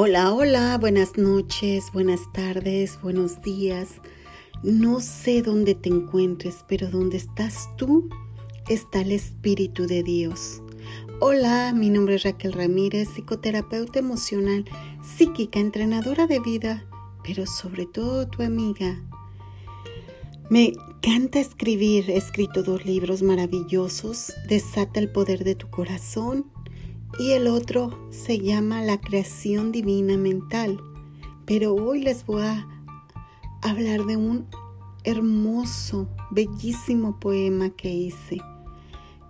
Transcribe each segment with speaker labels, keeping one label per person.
Speaker 1: Hola, hola, buenas noches, buenas tardes, buenos días. No sé dónde te encuentres, pero donde estás tú está el Espíritu de Dios. Hola, mi nombre es Raquel Ramírez, psicoterapeuta emocional, psíquica, entrenadora de vida, pero sobre todo tu amiga. Me encanta escribir, he escrito dos libros maravillosos, Desata el poder de tu corazón y el otro se llama La creación divina mental. Pero hoy les voy a hablar de un hermoso, bellísimo poema que hice,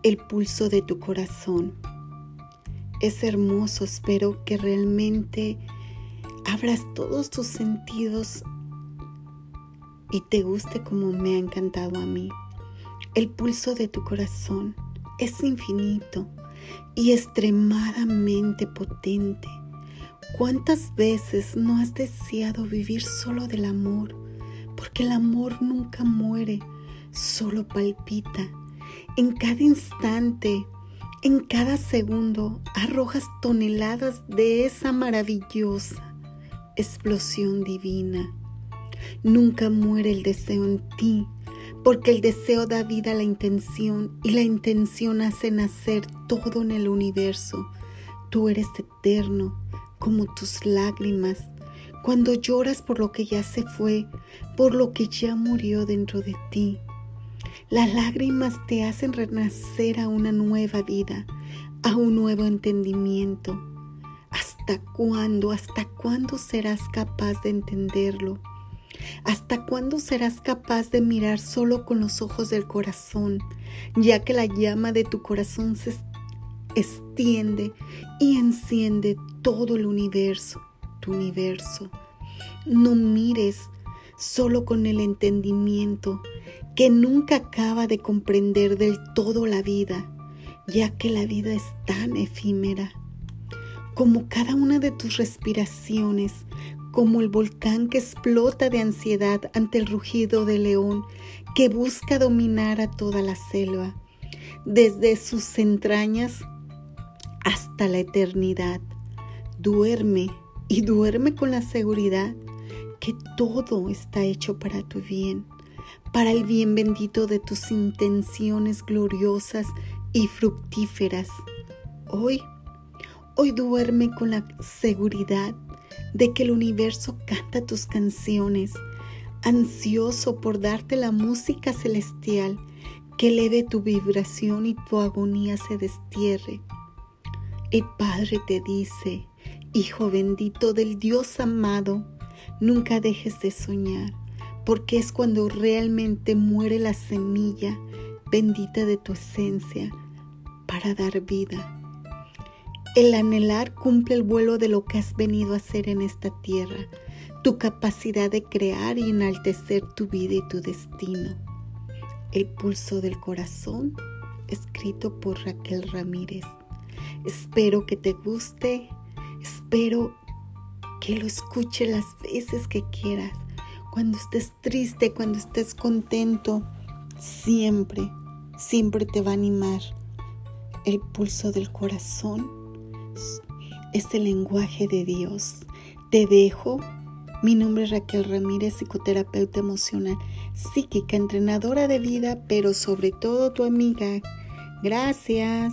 Speaker 1: El pulso de tu corazón. Es hermoso, espero que realmente abras todos tus sentidos y te guste como me ha encantado a mí. El pulso de tu corazón es infinito y extremadamente potente. ¿Cuántas veces no has deseado vivir solo del amor? Porque el amor nunca muere, solo palpita. En cada instante, en cada segundo, arrojas toneladas de esa maravillosa explosión divina. Nunca muere el deseo en ti, porque el deseo da vida a la intención y la intención hace nacer todo en el universo. Tú eres eterno, como tus lágrimas, cuando lloras por lo que ya se fue, por lo que ya murió dentro de ti. Las lágrimas te hacen renacer a una nueva vida, a un nuevo entendimiento. ¿Hasta cuándo, hasta cuándo serás capaz de entenderlo? ¿Hasta cuándo serás capaz de mirar solo con los ojos del corazón, ya que la llama de tu corazón se extiende y enciende todo el universo, tu universo? No mires solo con el entendimiento que nunca acaba de comprender del todo la vida, ya que la vida es tan efímera. Como cada una de tus respiraciones, como el volcán que explota de ansiedad ante el rugido del león que busca dominar a toda la selva, desde sus entrañas hasta la eternidad. Duerme y duerme con la seguridad que todo está hecho para tu bien, para el bien bendito de tus intenciones gloriosas y fructíferas. Hoy, hoy duerme con la seguridad de que el universo canta tus canciones, ansioso por darte la música celestial que eleve tu vibración y tu agonía se destierre. El Padre te dice, Hijo bendito del Dios amado, nunca dejes de soñar, porque es cuando realmente muere la semilla bendita de tu esencia para dar vida. El anhelar cumple el vuelo de lo que has venido a hacer en esta tierra, tu capacidad de crear y enaltecer tu vida y tu destino. El pulso del corazón, escrito por Raquel Ramírez. Espero que te guste, espero que lo escuche las veces que quieras, cuando estés triste, cuando estés contento, siempre, siempre te va a animar el pulso del corazón es el lenguaje de Dios. Te dejo. Mi nombre es Raquel Ramírez, psicoterapeuta emocional, psíquica, entrenadora de vida, pero sobre todo tu amiga. Gracias.